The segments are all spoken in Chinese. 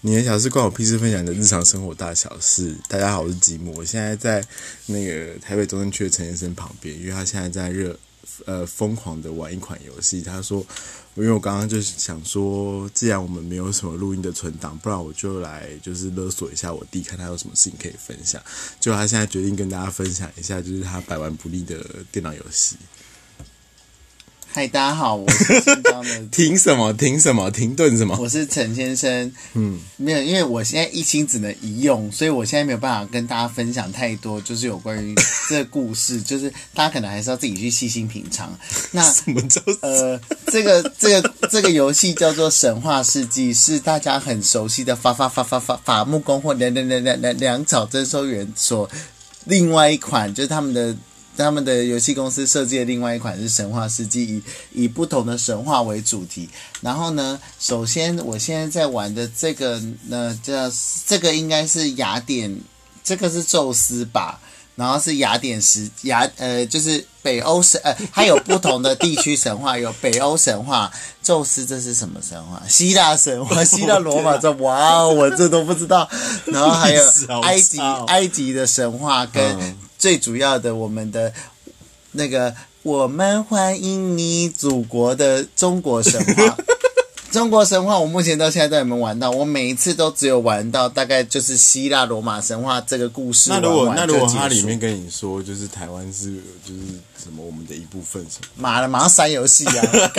你的小事关我屁事，分享你的日常生活大小事。大家好，我是吉姆，我现在在那个台北中正区的陈先生旁边，因为他现在在热呃疯狂的玩一款游戏。他说，因为我刚刚就想说，既然我们没有什么录音的存档，不然我就来就是勒索一下我弟，看他有什么事情可以分享。就他现在决定跟大家分享一下，就是他百玩不腻的电脑游戏。嗨，大家好，我是新疆的，停什么？停什么？停顿什么？我是陈先生。嗯，没有，因为我现在一心只能一用，所以我现在没有办法跟大家分享太多，就是有关于 这个故事，就是大家可能还是要自己去细心品尝。那什么叫呃，这个这个这个游戏叫做《神话世纪》，是大家很熟悉的法法法法法法木工或两两两两两粮草征收员所另外一款，就是他们的。他们的游戏公司设计的另外一款是《神话世纪》，以以不同的神话为主题。然后呢，首先我现在在玩的这个呢，叫这个应该是雅典，这个是宙斯吧？然后是雅典时雅呃，就是北欧神呃，它有不同的地区神话，有北欧神话，宙斯这是什么神话？希腊神话，希腊罗马这哇哦，我这都不知道。然后还有 埃及埃及的神话跟。最主要的，我们的那个，我们欢迎你，祖国的中国神话。中国神话，我目前到现在都还没玩到。我每一次都只有玩到大概就是希腊罗马神话这个故事。那如果那如果它里面跟你说，就是台湾是就是什么我们的一部分什么？妈的，马上删游戏啊！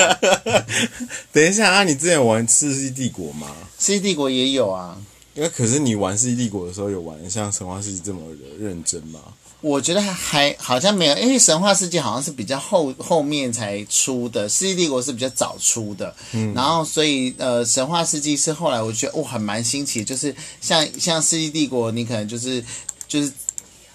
等一下啊，你之前玩《世纪帝国》吗？《世纪帝国》也有啊。因为可是你玩《世纪帝国》的时候，有玩像《神话世纪》这么的认真吗？我觉得还好像没有，因为神话世界好像是比较后后面才出的，世纪帝国是比较早出的，嗯，然后所以呃，神话世纪是后来我觉得哦，还蛮新奇，就是像像世纪帝国，你可能就是就是。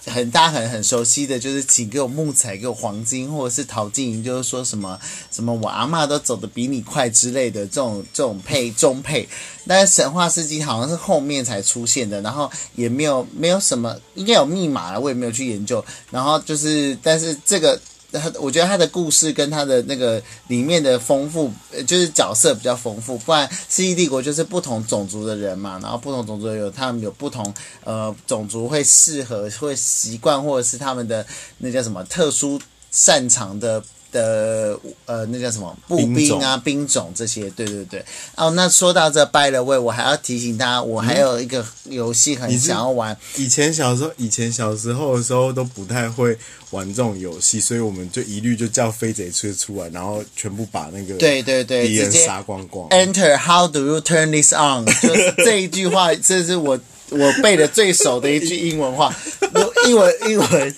很大很很熟悉的就是请给我木材，给我黄金，或者是陶晶莹，就是说什么什么我阿妈都走的比你快之类的这种这种配中配，但是神话世纪好像是后面才出现的，然后也没有没有什么应该有密码了，我也没有去研究，然后就是但是这个。他我觉得他的故事跟他的那个里面的丰富，就是角色比较丰富。不然《蜥蜴帝国》就是不同种族的人嘛，然后不同种族有他们有不同呃种族会适合会习惯，或者是他们的那叫什么特殊擅长的。的呃，那叫什么步兵啊，兵种这些，对对对。哦，那说到这，by the way，我还要提醒大家，我还有一个游戏很想要玩。以前小时候，以前小时候的时候都不太会玩这种游戏，所以我们就一律就叫飞贼出出来，然后全部把那个对对对敌人杀光光。Enter how do you turn this on？就是这一句话，这是我我背的最熟的一句英文话。英文英文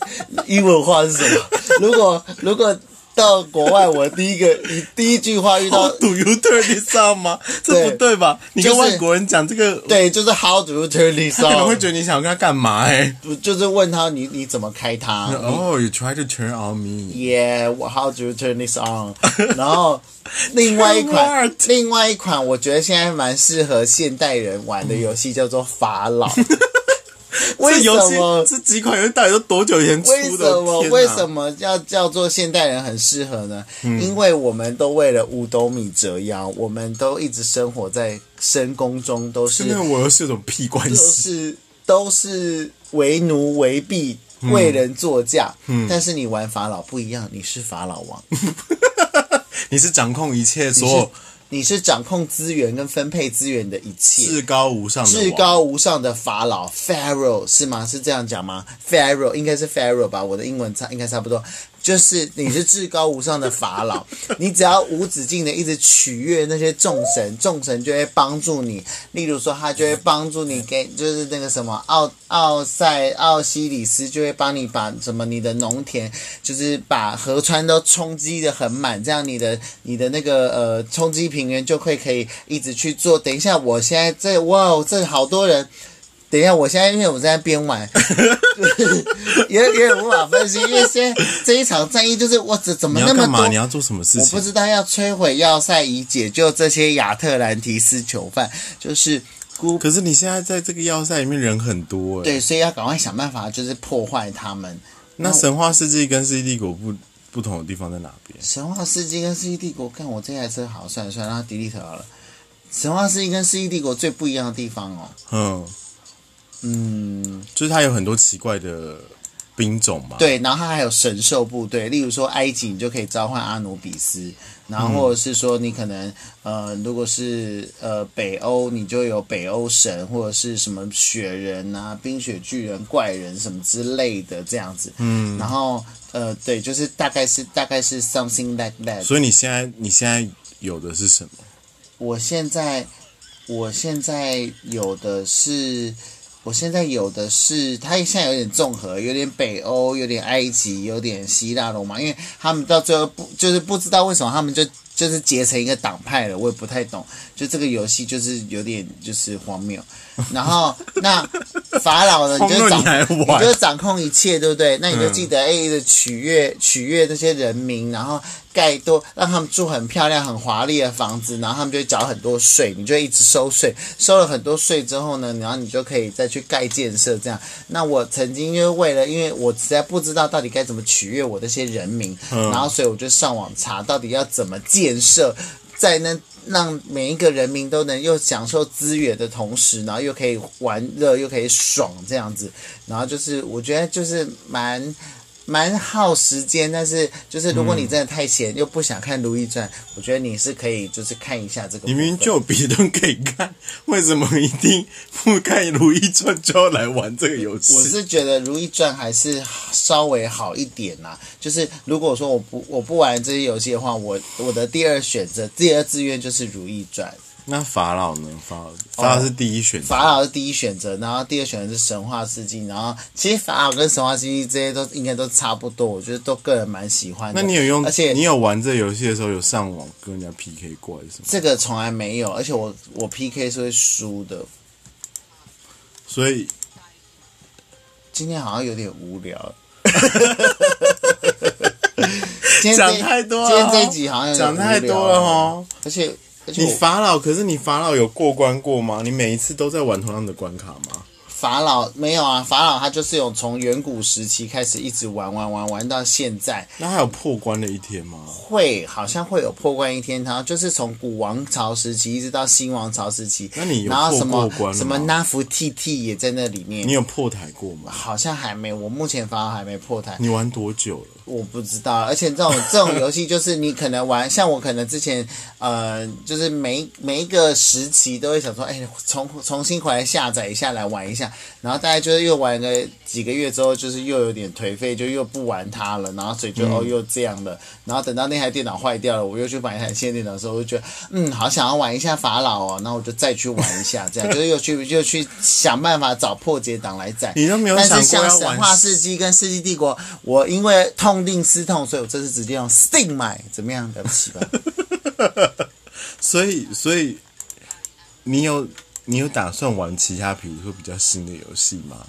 英文话是什么？如果如果。到国外，我第一个，你 第一句话遇到 Do you turn this on 吗？这不对吧？你跟外国人讲这个，对，就是 How do you turn this on？他可能会觉得你想跟他干嘛？哎，就是问他你你怎么开它？Oh, you try to turn on me? Yeah, how do you turn this on？然后另外一款，另外一款，我觉得现在蛮适合现代人玩的游戏叫做法老。为什么这几款游戏到底都多久以前出的？为什么为什么要叫做现代人很适合呢？因为我们都为了五斗米折腰，我们都一直生活在深宫中，都是。那我又是种屁关系？是都是为奴为婢，为人作嫁。嗯，但是你玩法老不一样，你是法老王，你是掌控一切所有。你是掌控资源跟分配资源的一切，至高无上的至高无上的法老 Pharaoh 是吗？是这样讲吗？Pharaoh 应该是 Pharaoh 吧？我的英文差应该差不多。就是你是至高无上的法老，你只要无止境的一直取悦那些众神，众神就会帮助你。例如说，他就会帮助你给，就是那个什么奥奥塞奥西里斯就会帮你把什么你的农田，就是把河川都冲击的很满，这样你的你的那个呃冲击平原就会可以一直去做。等一下，我现在这哇，这好多人。等一下，我现在因为我在边玩，也也点无法分析，因为现在这一场战役就是我怎怎么那么多？你要做什么事情？我不知道要摧毁要塞以解救这些亚特兰提斯囚犯，就是孤。可是你现在在这个要塞里面人很多，对，所以要赶快想办法，就是破坏他们。那神话世纪跟世纪帝国不不同的地方在哪边？神话世纪跟世纪帝国，看我这台车好，算了算了，让它 delete 好了。神话世纪跟世纪帝国最不一样的地方哦，嗯，嗯，就是它有很多奇怪的兵种嘛。，对，然后它还有神兽部队，例如说埃及你就可以召唤阿努比斯，然后或者是说你可能呃，如果是呃北欧，你就有北欧神或者是什么雪人啊、冰雪巨人、怪人什么之类的这样子，嗯，然后呃，对，就是大概是大概是 something like that。所以你现在你现在有的是什么？我现在我现在有的是。我现在有的是，它现在有点综合，有点北欧，有点埃及，有点希腊罗马，因为他们到最后不就是不知道为什么他们就就是结成一个党派了，我也不太懂。就这个游戏就是有点就是荒谬。然后那法老呢，你就掌你你就掌控一切，对不对？那你就记得哎，取悦取悦这些人民，然后盖多让他们住很漂亮、很华丽的房子，然后他们就会缴很多税，你就一直收税，收了很多税之后呢，然后你就可以再去盖建设这样。那我曾经因为为了，因为我实在不知道到底该怎么取悦我这些人民，然后所以我就上网查到底要怎么建设，在那让每一个人民都能又享受资源的同时，然后又可以玩乐，又可以爽这样子，然后就是我觉得就是蛮。蛮耗时间，但是就是如果你真的太闲、又不想看《如懿传》，我觉得你是可以就是看一下这个明明就有别的可以看，为什么一定不看《如懿传》就要来玩这个游戏？我是觉得《如懿传》还是稍微好一点啦。就是如果说我不我不玩这些游戏的话，我我的第二选择、第二志愿就是《如懿传》。那法老呢？法老法老是第一选择。法老是第一选择，然后第二选择是神话世纪，然后其实法老跟神话世纪这些都应该都差不多，我觉得都个人蛮喜欢的。那你有用？而且你有玩这游戏的时候有上网跟人家 PK 过还是什么？这个从来没有，而且我我 PK 是会输的。所以今天好像有点无聊。今天这讲太多了今天这一集好像讲太多了哦。而且你法老，可是你法老有过关过吗？你每一次都在玩同样的关卡吗？法老没有啊，法老他就是有从远古时期开始一直玩玩玩玩到现在，那还有破关的一天吗？会好像会有破关一天，然后就是从古王朝时期一直到新王朝时期，那你有然后什么破过关了吗什么纳福 T T 也在那里面你，有破台过吗？好像还没，我目前法老还没破台。你玩多久了？我不知道，而且这种这种游戏就是你可能玩，像我可能之前呃，就是每每一个时期都会想说，哎，重重新回来下载一下来玩一下，然后大概就是又玩个几个月之后，就是又有点颓废，就又不玩它了，然后所以就、哦又这样了，然后等到那台电脑坏掉了，我又去买一台新电脑的时候，我就觉得嗯，好想要玩一下法老哦，那我就再去玩一下，这样就是又去又去想办法找破解档来载。你都没有想但是像神话世纪跟世纪帝国，我因为痛定思痛，所以我这次直接用 Steam 买，怎么样？了不起吧？所以，所以你有你有打算玩其他，比如说比较新的游戏吗？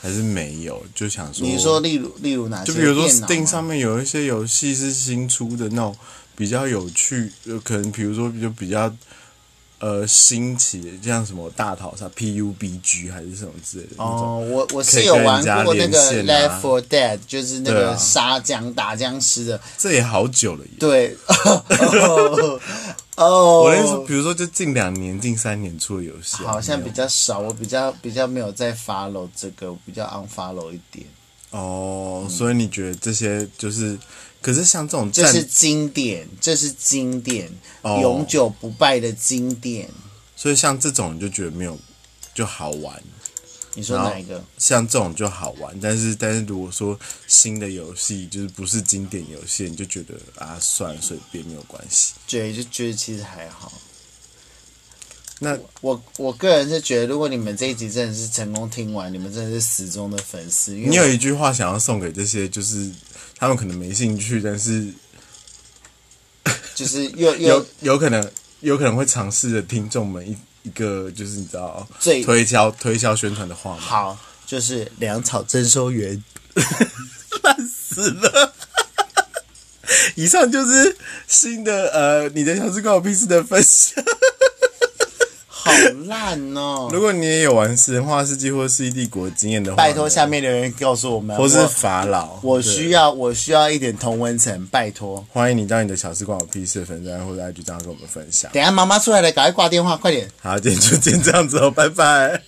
还是没有？就想说，你说例如例如哪些？就比如说 Steam 上面有一些游戏是新出的那种比较有趣，呃，可能比如说就比较呃兴起的，像什么大逃杀 PUBG 还是什么之类的。哦，我我是有玩过那个 Left 4 Dead，就是那个杀僵打僵尸的。这也好久了耶。对，哦哦，我那时候，比如说就近两年、近三年出的游戏啊、好像比较少，我比较比较没有在 follow 这个，我比较 unfollow 一点。哦，所以你觉得这些就是，可是像这种，这是经典，这是经典，哦永久不败的经典。所以像这种你就觉得没有就好玩，你说哪一个？像这种就好玩。但是但是如果说新的游戏就是不是经典游戏，你就觉得啊算了随便没有关系。对，就觉得其实还好。那我我个人是觉得，如果你们这一集真的是成功听完，你们真的是死忠的粉丝。你有一句话想要送给这些，就是他们可能没兴趣，但是就是又 有又有可能有可能会尝试的听众们一一个就是你知道最推销推销宣传的话吗？好，就是粮草征收员。烂死了。以上就是新的呃，你的小事关我屁事的分享。好烂哦！如果你也有玩《神话世纪》或《世纪帝国》经验的话，拜托下面留言告诉我们，或是法老，我对需要我需要一点同温层，拜托。欢迎你到你的小时光有屁事的粉专或者 IG 账号跟我们分享。等下妈妈出来了，赶快挂电话，快点。好，今天就先这样子哦，拜拜。